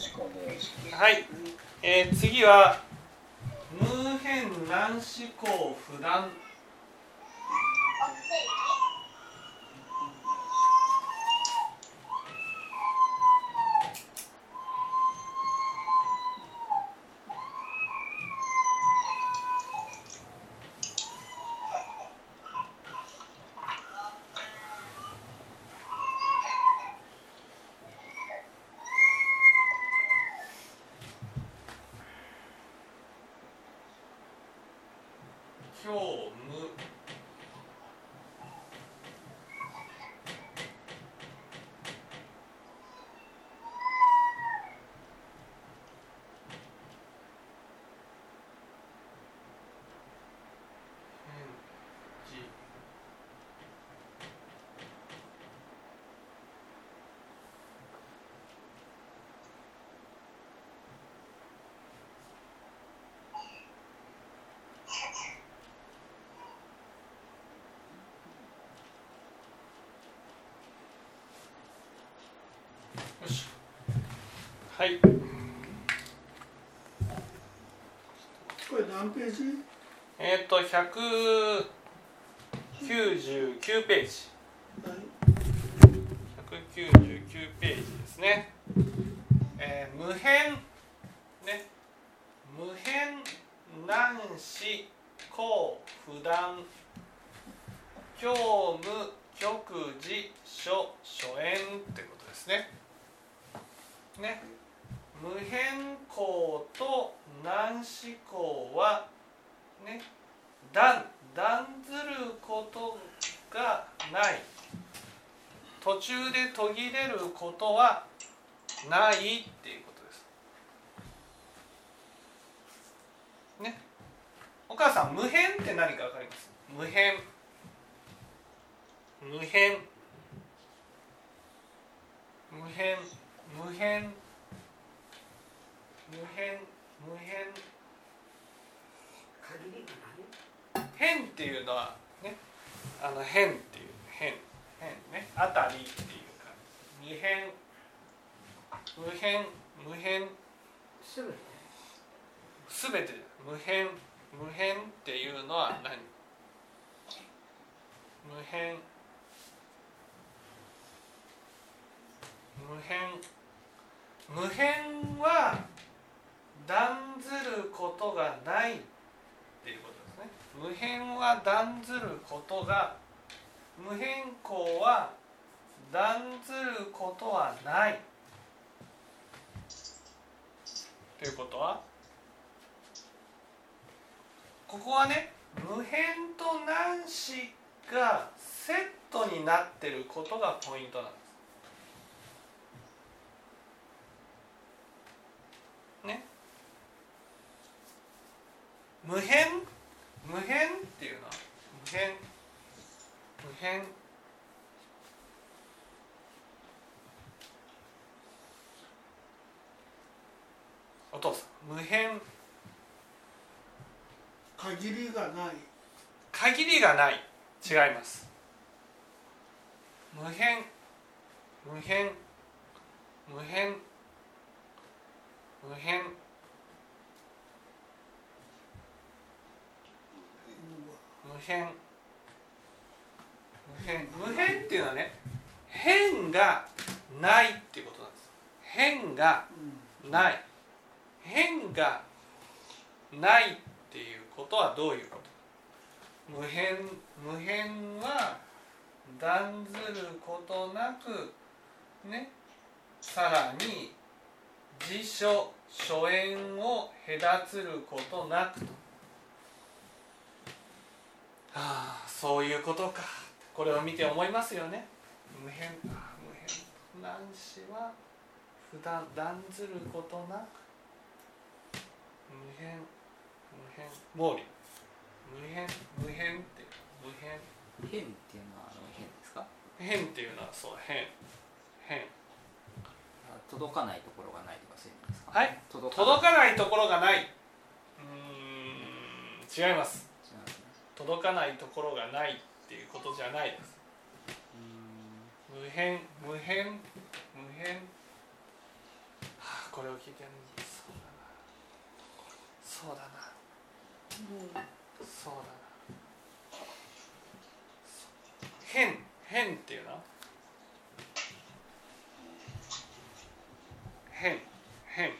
しくお願いしますはい、えー、次は無変難思考不断今日無返事よしはい。これ何ページ？えっ、と199ページ。はい199ページですね、えー無変ね。無変難思考不断。教無極時書初演ってことですね。ね無変更と難思考はね断断ずることがない。途中で途切れることはないっていうことです。ね。お母さん無変って何かわかります？無変。無変。無変。無変。無変無変。限りがない変っていうのはねあの変っていう変変ね。あたりっていうか無変無変無変。すべて？すべて。無変無変っていうのは何？無変。無変。無変は断ずることがないっていうことですね無変は断ずることが無変更は断ずることはないということはここはね無変と難視がセットになってることがポイントなんです。ね。無変？無変？っていうのは。無変。無変。お父さん。無変。限りがない。限りがない。違います。無変。無変。無変。無変。無変。無変。無変っていうのはね変がないっていうことなんです。変がない。変がないっていうことはどういうこと？無変無変は断ずることなくねさらに辞書書縁を隔つることなくと。ああそういうことか。これを見て思いますよね。無変ああ無変。難視は普段断ずることなく無変無変。毛利。無変無変って無変。変っていうのはあの変ですか？変っていうのはそう変。変。あ届かないところがないとかそういう意味ですか？はい。届かないところがない。うーん。違います届かないところがないっていうことじゃないです。無変無変無変。はあこれを聞いてそうだなそうだな。そうだな。変変っていうの？変変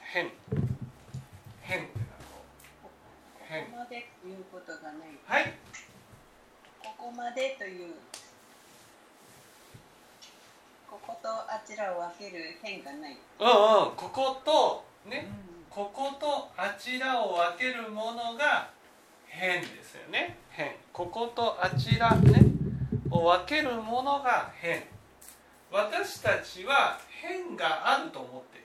変変。ここまでということがない。はい。ここまでという。こことあちらを分ける変がない。うんうん。こことね。こことあちらを分けるものが変ですよね。変。こことあちらね。を分けるものが変。私たちは変があると思ってい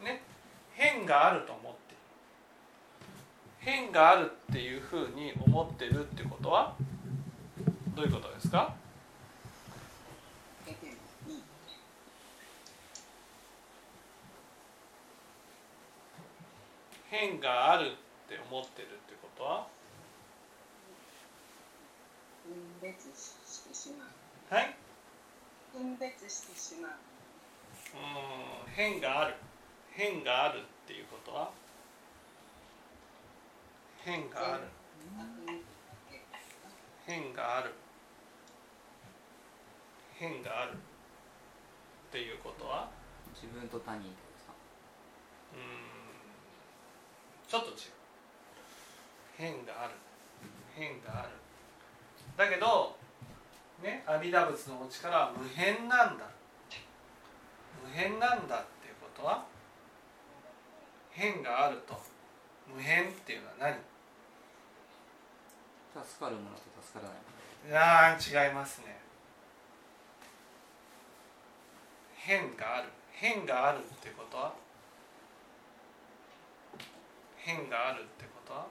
る。ね変があると思って変があるっていうふうに思ってるってことはどういうことですか？変があるって思ってるってことは？分別してしまう。はい分別してしまう。うん変がある変があるっていうことは？変がある。変がある。変があるっていうことは？自分と他人うん。ちょっと違う。変がある。変がある。だけどね阿弥陀仏のお力は無変なんだ。無変なんだっていうことは？変があると。無変っていうのは何？助かるものと助からないもの。いやー違いますね。変がある。変があるってこと？は変があるってこと？は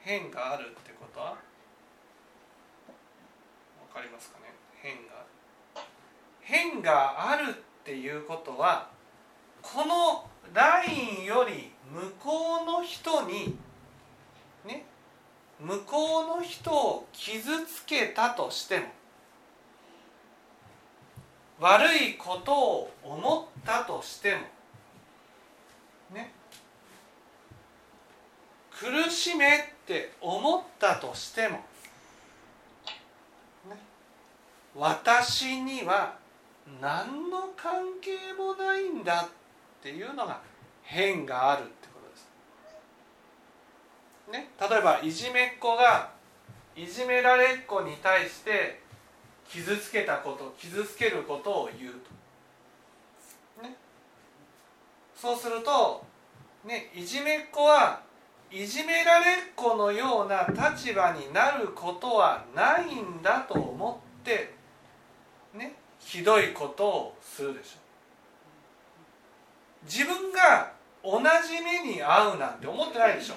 変があるってこと？はわかりますかね？変がある変があるっていうことはこのラインより向こうの人にね向こうの人を傷つけたとしても悪いことを思ったとしてもね苦しめって思ったとしても、ね、私には何の関係もないんだっていうのが変があるってことです。ね、例えばいじめっ子がいじめられっ子に対して傷つけたこと傷つけることを言うと。ね、そうすると、ね、いじめっ子はいじめられっ子のような立場になることはないんだと思ってねひどいことをするでしょ。自分が同じ目に遭うなんて思ってないでしょ、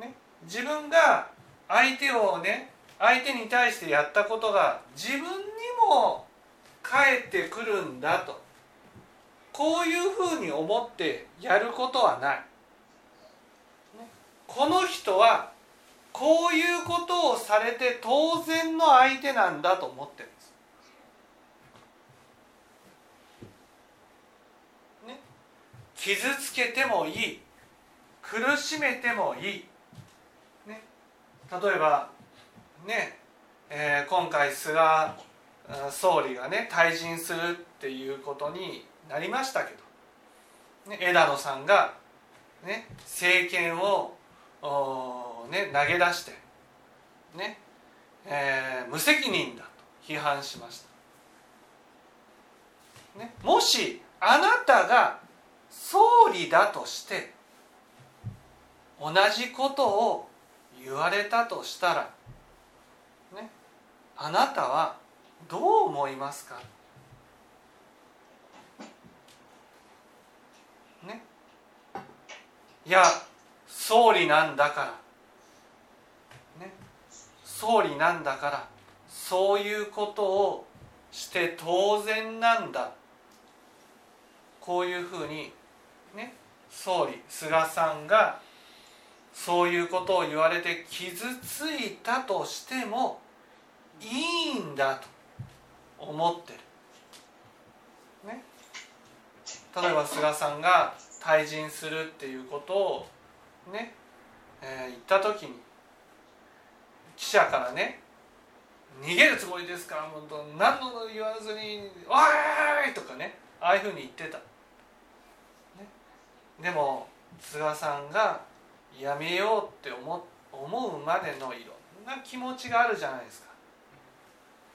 ね、自分が相手をね相手に対してやったことが自分にも返ってくるんだと。こういうふうに思ってやることはない。この人はこういうことをされて当然の相手なんだと思ってるんです。ね、傷つけてもいい。苦しめてもいい、ね、例えばね、えー今回菅総理がね退陣するっていうことになりましたけど、ね、枝野さんが、ね、政権をおーね、投げ出して、ねえー無責任だと批判しました、ね、もしあなたが総理だとして同じことを言われたとしたら、ね、あなたはどう思いますか？ね。いや総理なんだから、ね、総理なんだから。そういうことをして当然なんだ。こういうふうにね。総理菅さんがそういうことを言われて傷ついたとしてもいいんだと思ってる。ね、例えば菅さんが退陣するっていうことをね、えー言った時に記者からね「逃げるつもりですか？ら?」もう何の言わずに「おい!」とかねああいうふうに言ってた。ね、でも菅さんがやめようって思思うまでのいろんな気持ちがあるじゃないですか。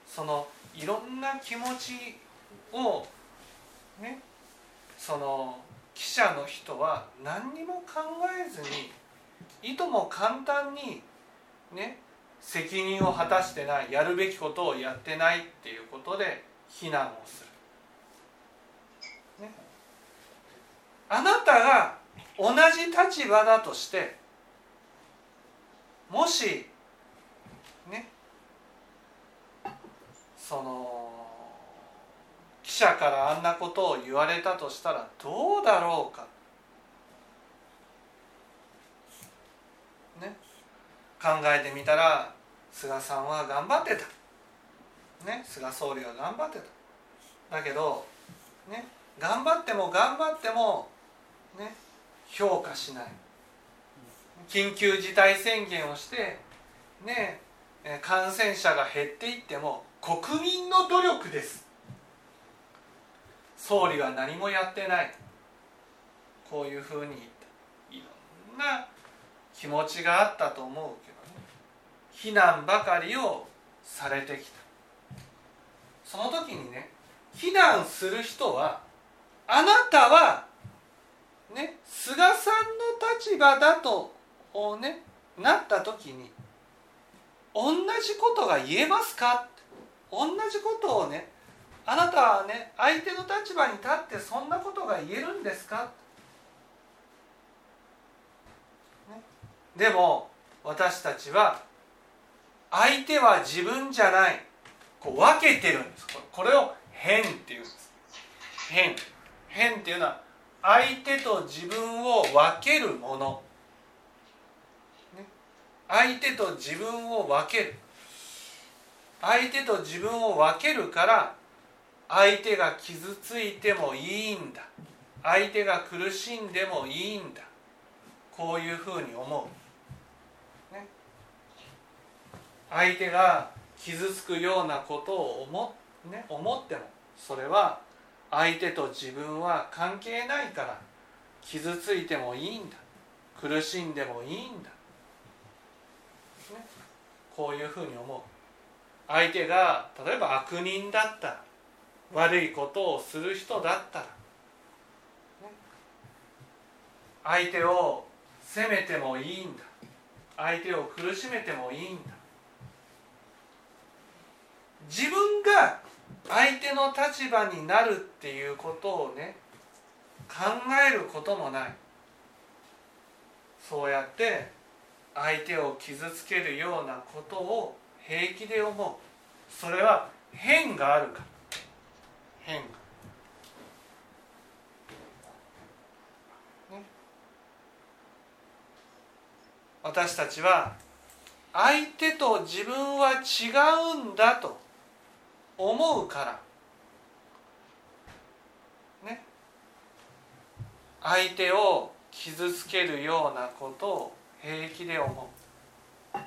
そのいろんな気持ちをねその記者の人は何にも考えずにいとも簡単にね責任を果たしてないやるべきことをやってないっていうことで非難をする。ね、あなたが同じ立場だとしてもしねその記者からあんなことを言われたとしたらどうだろうか、ね、考えてみたら菅さんは頑張ってた、ね、菅総理は頑張ってた。だけど、ね、頑張っても頑張っても、ね、評価しない。緊急事態宣言をして、ね、感染者が減っていっても国民の努力です。総理は何もやってない。こういうふうに言ったいろんな気持ちがあったと思うけどね。非難ばかりをされてきた。その時にね非難する人はあなたはね菅さんの立場だとねなった時に同じことが言えますか同じことをねあなたはね相手の立場に立ってそんなことが言えるんですか、ね、でも私たちは相手は自分じゃない。こう分けてるんです。これを変っていうんです。変。変っていうのは相手と自分を分けるもの、ね、相手と自分を分ける。相手と自分を分けるから相手が傷ついてもいいんだ。相手が苦しんでもいいんだ。こういうふうに思う、ね、相手が傷つくようなことを思,、ね、思ってもそれは相手と自分は関係ないから傷ついてもいいんだ。苦しんでもいいんだ、ね、こういうふうに思う。相手が例えば悪人だったら悪いことをする人だったら、相手を責めてもいいんだ。相手を苦しめてもいいんだ。自分が相手の立場になるっていうことをね考えることもない。そうやって相手を傷つけるようなことを平気で思う。それは変があるから。変。化、ね、私たちは相手と自分は違うんだと思うから。ね。相手を傷つけるようなことを平気で思う。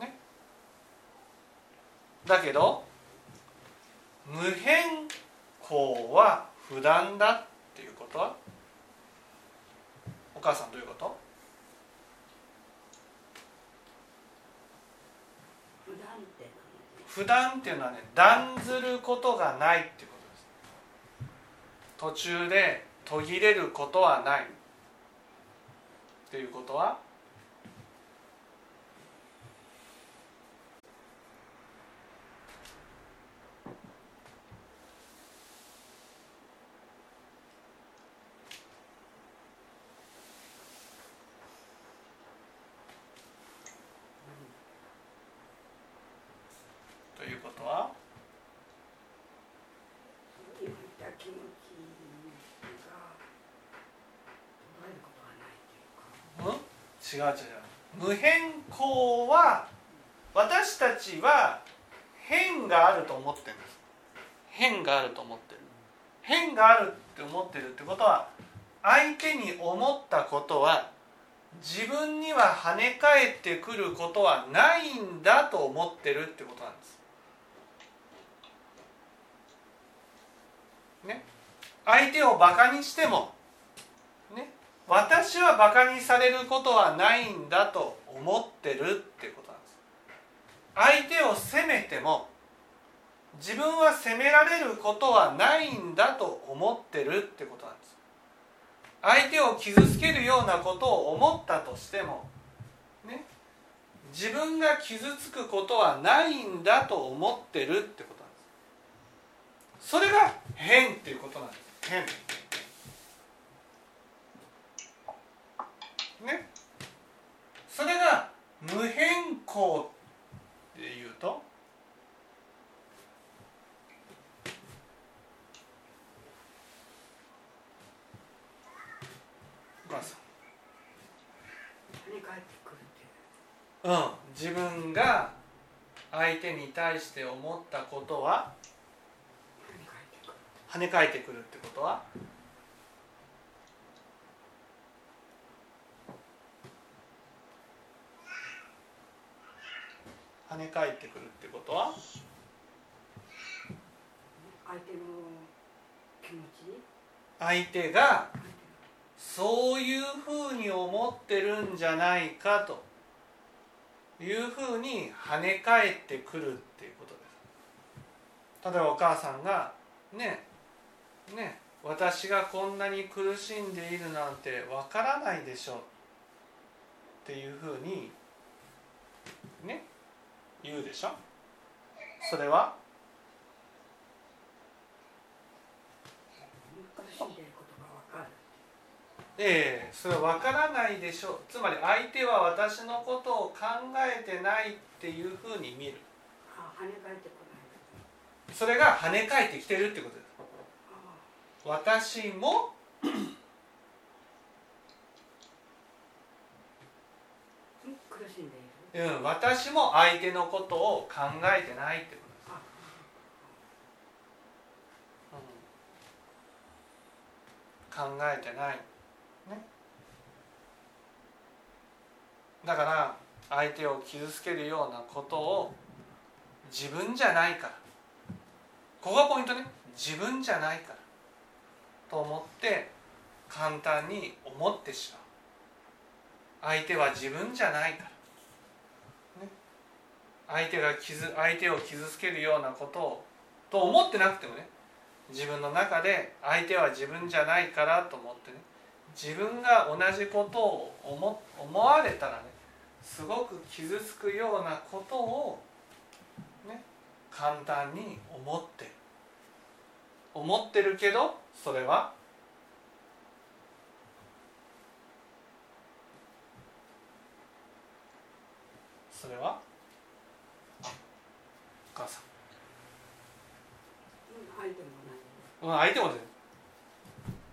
ね。だけど無変更は不断だっていうこと？はお母さんどういうこと？普段って不断っていうのはね断ずることがないっていうことです。途中で途切れることはないっていうことはということは言われた気持ちが捉えることはないというか。違う違う違う。無変更は私たちは変があると思ってるんです。変があると思ってる。変があるって思ってるってことは相手に思ったことは自分には跳ね返ってくることはないんだと思ってるってことなんです。相手をバカにしても、ね、私はバカにされることはないんだと思ってるってことなんです。相手を責めても自分は責められることはないんだと思ってるってことなんです。相手を傷つけるようなことを思ったとしてもね自分が傷つくことはないんだと思ってるってことなんです。それが変っていうことなんです。変ね。それが無変更っていうとお母さんうん。自分が相手に対して思ったことは跳ね返ってくるってことは？跳ね返ってくるってことは？相手の気持ち？相手がそういうふうに思ってるんじゃないかと。いうふうに跳ね返ってくるっていうことです。例えばお母さんがねね私がこんなに苦しんでいるなんてわからないでしょっていうふうにね言うでしょ？それは？ええそれは分からないでしょう。つまり相手は私のことを考えてないっていうふうに見る。それが跳ね返ってきてるってことです。あ私もうん苦しんでいる？うん、私も相手のことを考えてないってこと考えてない、ね、だから相手を傷つけるようなことを自分じゃないから。ここがポイントね。自分じゃないからと思って簡単に思ってしまう。相手は自分じゃないから。ね。相手が傷相手を傷つけるようなことをと思ってなくてもね。自分の中で相手は自分じゃないからと思ってね。自分が同じことを思思われたらねすごく傷つくようなことをね簡単に思ってる思ってるけどそれは？それは？お母さん。うん相手も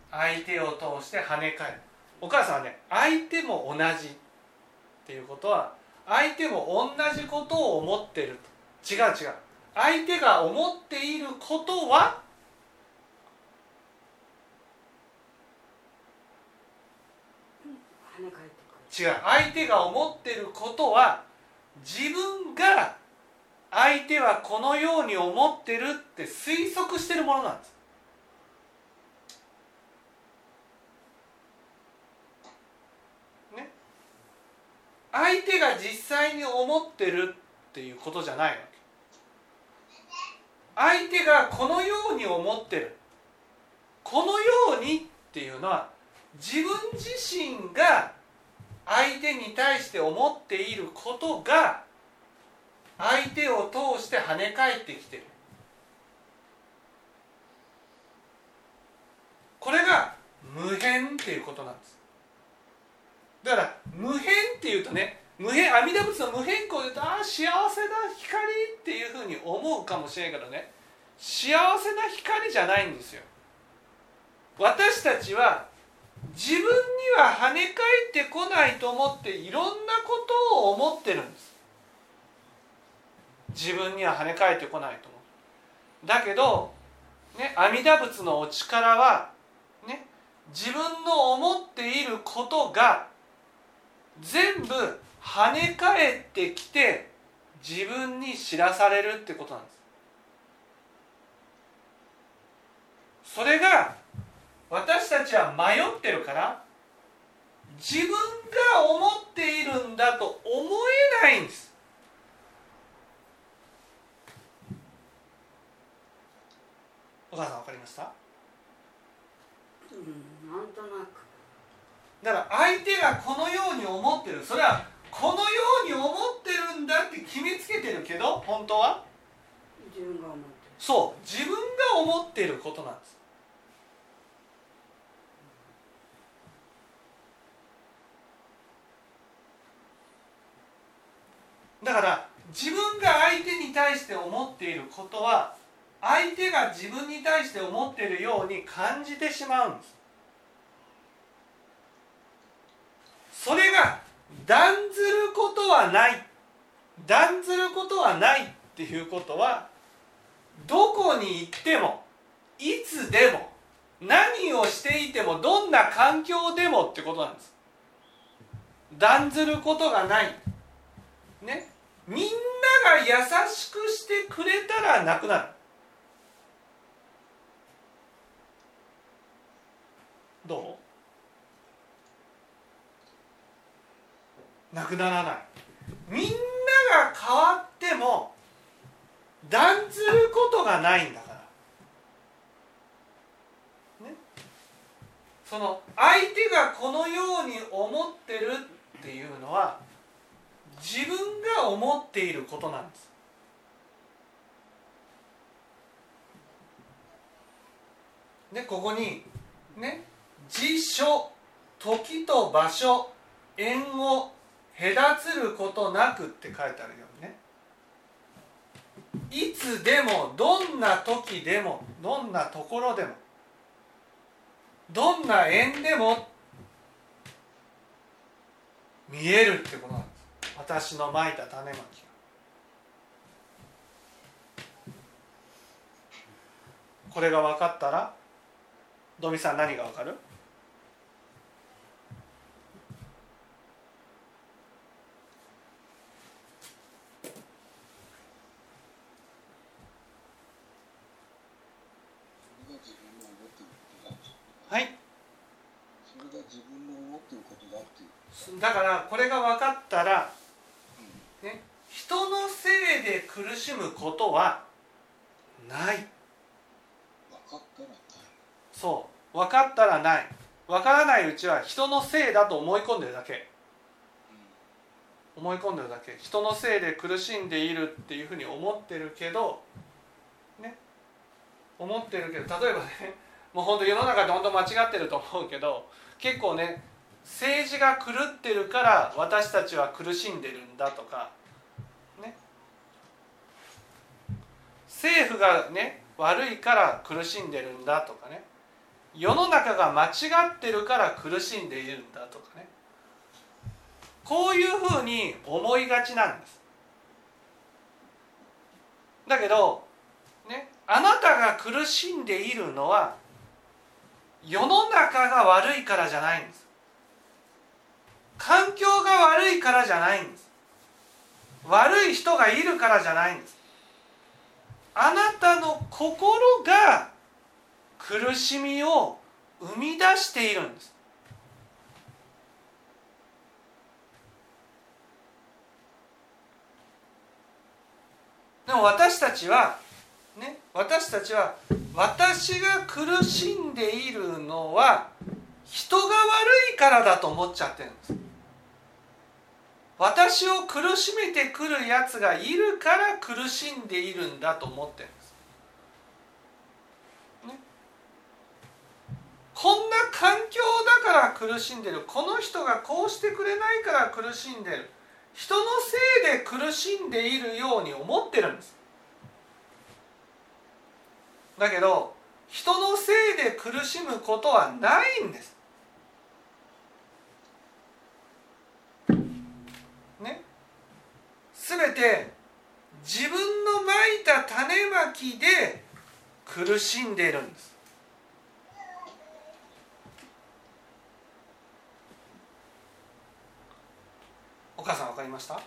相手を通して跳ね返る。お母さんはね相手も同じっていうことは相手も同じことを思ってる。と違う違う。相手が思っていることは同じ跳ね返ってくる違う。相手が思ってることは自分が相手はこのように思ってるって推測してるものなんです。ね。相手が実際に思ってるっていうことじゃないわけ。相手がこのように思ってる。このようにっていうのは自分自身が相手に対して思っていることが相手を通して跳ね返ってきてる。これが無変っていうことなんです。だから無変っていうとね無変阿弥陀仏の無変更で言うとああ幸せな光っていうふうに思うかもしれんけどね幸せな光じゃないんですよ。私たちは自分には跳ね返ってこないと思っていろんなことを思ってるんです。自分には跳ね返ってこないと思う。だけど、ね、阿弥陀仏のお力は、ね、自分の思っていることが全部跳ね返ってきて自分に知らされるってことなんです。それが私たちは迷ってるから自分が思っているんだと思えないんです。お母さん分かりました？うんなんとなく。だから相手がこのように思ってる。それはこのように思ってるんだって決めつけてるけど本当は？自分が思ってそう自分が思っていることなんですだから自分が相手に対して思っていることは相手が自分に対して思っているように感じてしまうんです。それが断ずることはない。断ずることはないっていうことはどこに行ってもいつでも何をしていてもどんな環境でもってことなんです。断ずることがない。ね。みんなが優しくしてくれたらなくなる。どう？なくならない。みんなが変わっても断ずることがないんだから。ね？その相手がこのように思ってるっていうのは自分が思っていることなんです。でここにね辞書時と場所縁を隔つることなくって書いてあるようにね。いつでもどんな時でもどんなところでもどんな縁でも見えるってことなんです。私のまいた種まき。がこれが分かったらドミさん何が分かる？はい。それが自分の思っていることだっていう。だからこれが分かったら、ね、人のせいで苦しむことはない。分かったらない。そう。分かったらない。分からないうちは人のせいだと思い込んでるだけ。思い込んでるだけ。人のせいで苦しんでいるっていうふうに思ってるけどね。思ってるけど例えばねもう本当世の中で本当間違ってると思うけど結構ね政治が狂ってるから私たちは苦しんでるんだとかね政府がね悪いから苦しんでるんだとかね世の中が間違ってるから苦しんでいるんだとかねこういうふうに思いがちなんです。だけどねあなたが苦しんでいるのは世の中が悪いからじゃないんです。環境が悪いからじゃないんです。悪い人がいるからじゃないんです。あなたの心が苦しみを生み出しているんです。でも私たちはね私たちは私が苦しんでいるのは人が悪いからだと思っちゃってるんです。私を苦しめてくるやつがいるから苦しんでいるんだと思ってるんです、ね、こんな環境だから苦しんでる。この人がこうしてくれないから苦しんでる。人のせいで苦しんでいるように思ってるんです。だけど人のせいで苦しむことはないんです。全て自分のまいた種まきで苦しんでいるんです。お母さん分かりました？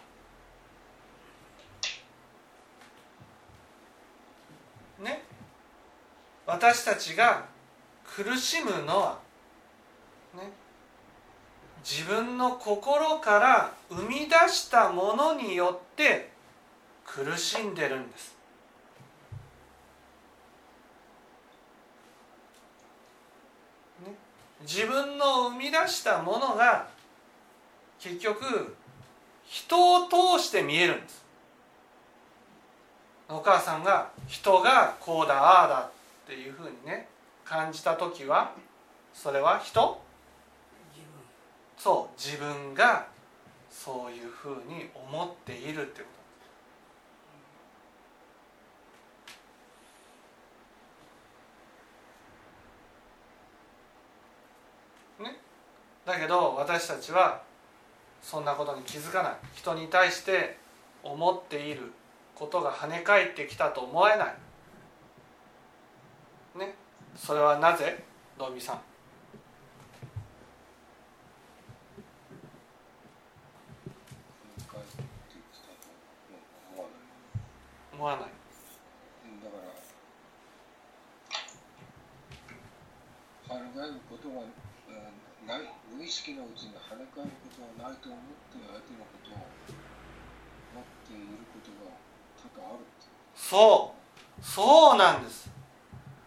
ね？私たちが苦しむのはね？自分の心から生み出したものによって苦しんでるんです。自分の生み出したものが結局人を通して見えるんです。お母さんが人がこうだああだっていうふうにね感じた時はそれは人そう自分がそういうふうに思っているってこと。ね。だけど私たちはそんなことに気づかない。人に対して思っていることが跳ね返ってきたと思えない。ね。それはなぜ？ドミさん帰ってきたと思わない思わない。うん。だから跳ね返ることない無意識のうちに跳ね返ることはないと思って相手のことを持っていることが多々あるそうそうなんです。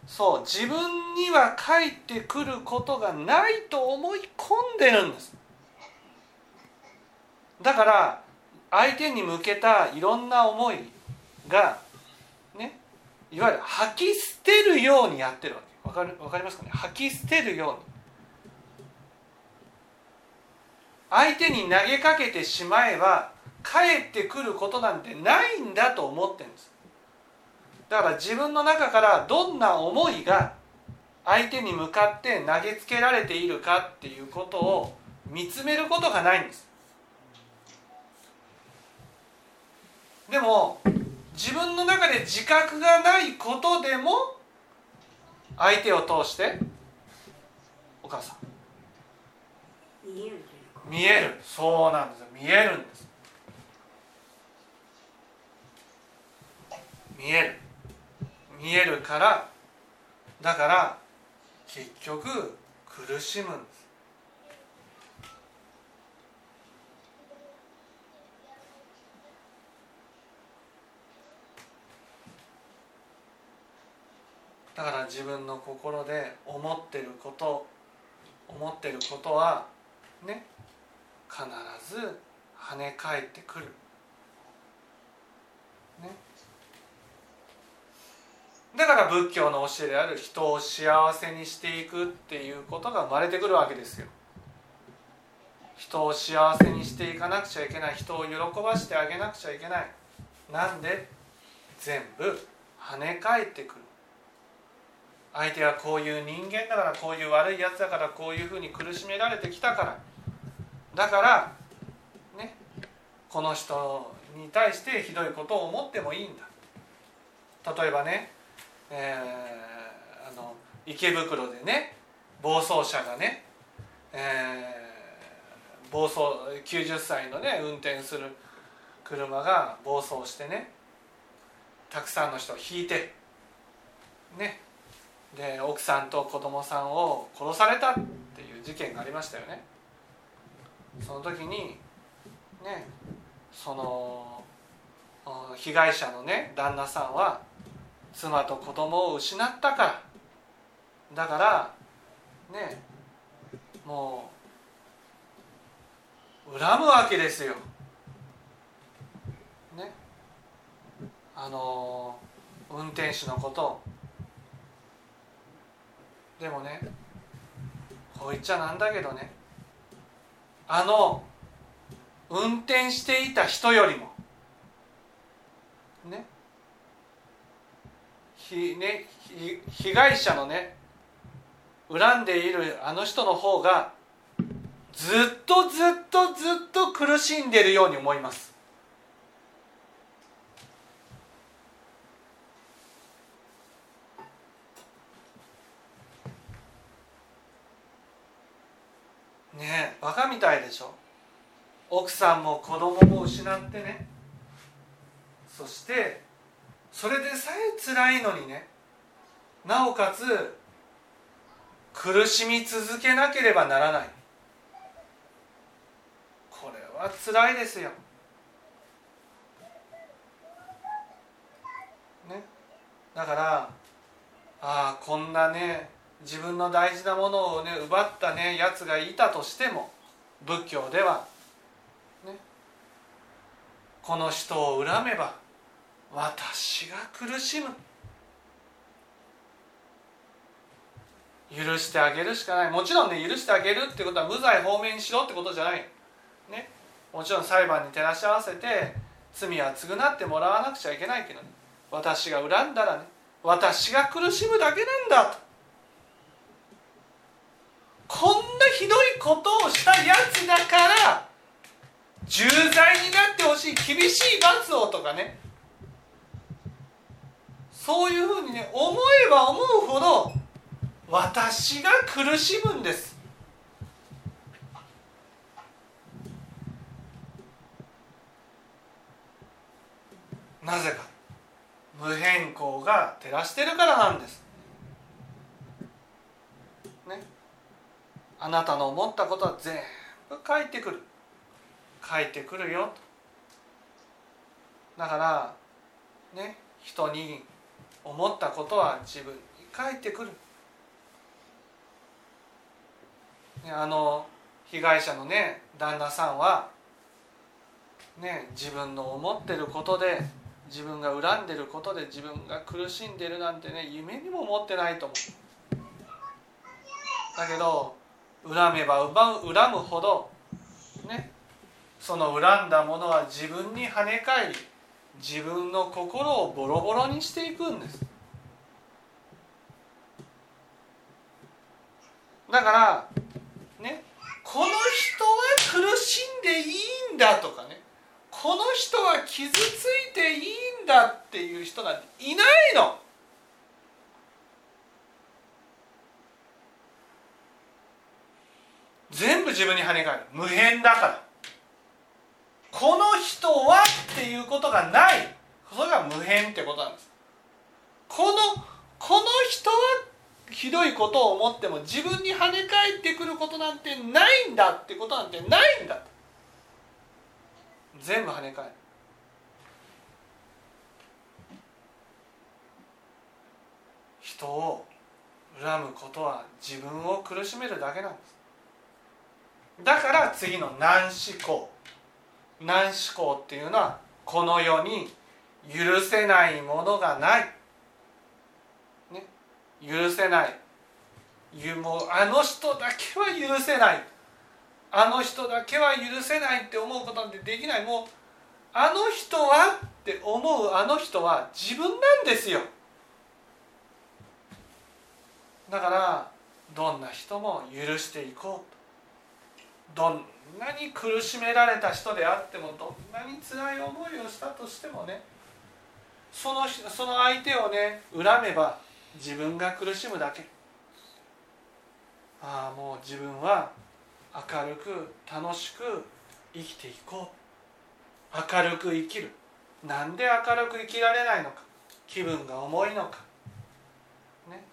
そう自分には返ってくることがないと思い込んでるんです。だから相手に向けたいろんな思いがねいわゆる吐き捨てるようにやってるわけ。わかるわかりますかね？吐き捨てるように。相手に投げかけてしまえば返ってくることなんてないんだと思ってるんです。だから自分の中からどんな思いが相手に向かって投げつけられているかっていうことを見つめることがないんです。でも自分の中で自覚がないことでも相手を通してお母さん。見える見える。そうなんです見えるんです。見える。見えるからだから結局苦しむんですだから自分の心で思ってること思ってることはね必ず跳ね返ってくる、ね、だから仏教の教えである人を幸せにしていくっていうことが生まれてくるわけですよ。人を幸せにしていかなくちゃいけない。人を喜ばしてあげなくちゃいけない。なんで？全部跳ね返ってくる。相手はこういう人間だからこういう悪いやつだからこういうふうに苦しめられてきたから。だからねこの人に対してひどいことを思ってもいいんだ。例えばね、えーあの池袋でね暴走車がね、えー暴走90歳のね運転する車が暴走してねたくさんの人をひいてねで奥さんと子供さんを殺されたっていう事件がありましたよね。その時にねその被害者のね旦那さんは妻と子供を失ったから。だからねもう恨むわけですよ。ね。あの運転手のことを。でもねこう言っちゃなんだけどねあの運転していた人よりもねひねひ被害者のね恨んでいるあの人の方がずっとずっとずっと苦しんでいるように思いますねえバカみたいでしょ奥さんも子供も失ってね。そしてそれでさえ辛いのにね。なおかつ苦しみ続けなければならない。これは辛いですよ。ね、だからああこんなね自分の大事なものをね奪ったねやつがいたとしても仏教では、この人を恨めば私が苦しむ。許してあげるしかない。もちろんね許してあげるってことは無罪放免にしろってことじゃない。ね。もちろん裁判に照らし合わせて罪は償ってもらわなくちゃいけないけどね。私が恨んだらね私が苦しむだけなんだと。こんなひどいことをしたやつだから重罪になってほしい厳しい罰をとかね。そういうふうにね思えば思うほど私が苦しむんです。なぜか。無変更が照らしてるからなんです。ね。あなたの思ったことは全部返ってくる。返ってくるよ。だからね人に思ったことは自分に返ってくる。ねあの被害者のね旦那さんはね自分の思ってることで自分が恨んでることで自分が苦しんでるなんてね夢にも思ってないと思う。だけど恨めば恨む恨むほどその恨んだものは自分に跳ね返り自分の心をボロボロにしていくんです。だからねこの人は苦しんでいいんだとかねこの人は傷ついていいんだっていう人なんていないの。全部自分に跳ね返る。無変だから。この人はっていうことがない。それが無変ってことなんです。このこの人はひどいことを思っても自分に跳ね返ってくることなんてないんだってことなんてないんだ。全部跳ね返る。人を恨むことは自分を苦しめるだけなんです。だから次の難思考難思考っていうのはこの世に許せないものがない、ね、許せない。もうあの人だけは許せない。あの人だけは許せないって思うことなんてできない。もうあの人はって思うあの人は自分なんですよ。だからどんな人も許していこう。とどんなに苦しめられた人であってもどんなに辛い思いをしたとしてもねそのその相手をね恨めば自分が苦しむだけ。ああもう自分は明るく楽しく生きていこう。明るく生きる。なんで明るく生きられないのか。気分が重いのか。ね。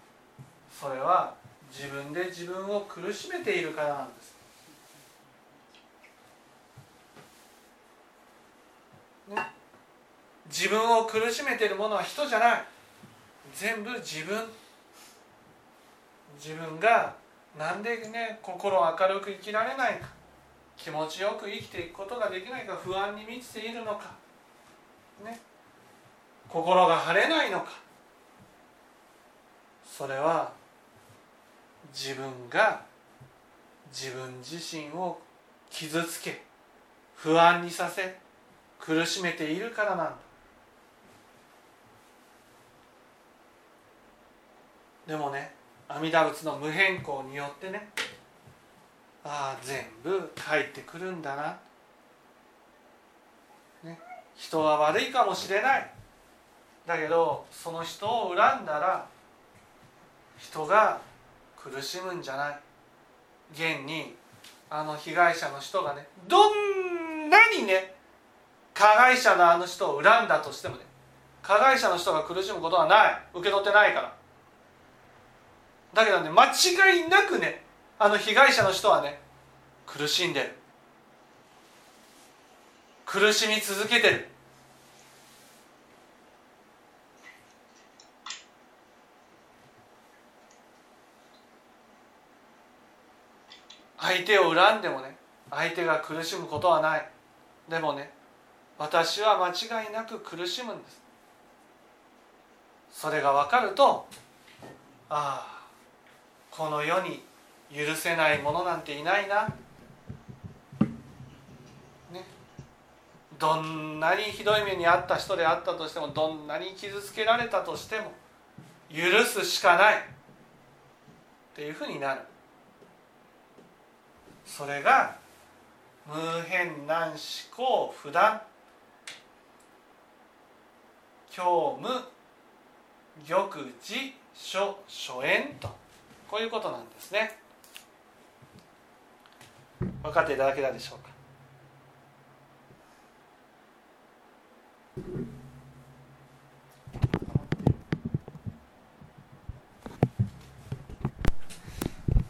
それは自分で自分を苦しめているからなんです。自分を苦しめているものは人じゃない。全部自分。自分がなんでね心を明るく生きられないか。気持ちよく生きていくことができないか。不安に満ちているのか。ね。心が晴れないのか。それは自分が自分自身を傷つけ不安にさせ苦しめているからなんだ。でもね阿弥陀仏の無変更によってねああ全部返ってくるんだな、ね、人は悪いかもしれない。だけどその人を恨んだら人が苦しむんじゃない。現にあの被害者の人がねどんなにね加害者のあの人を恨んだとしてもね加害者の人が苦しむことはない。受け取ってないから。だけどね間違いなくねあの被害者の人はね苦しんでる。苦しみ続けてる。相手を恨んでもね相手が苦しむことはない。でもね私は間違いなく苦しむんです。それが分かるとああこの世に許せないものなんていないな、ね、どんなにひどい目に遭った人であったとしてもどんなに傷つけられたとしても許すしかない。っていうふうになる。それが無変難思考不断。教務玉寺書書縁と。こういうことなんですね。分かっていただけたでしょうか？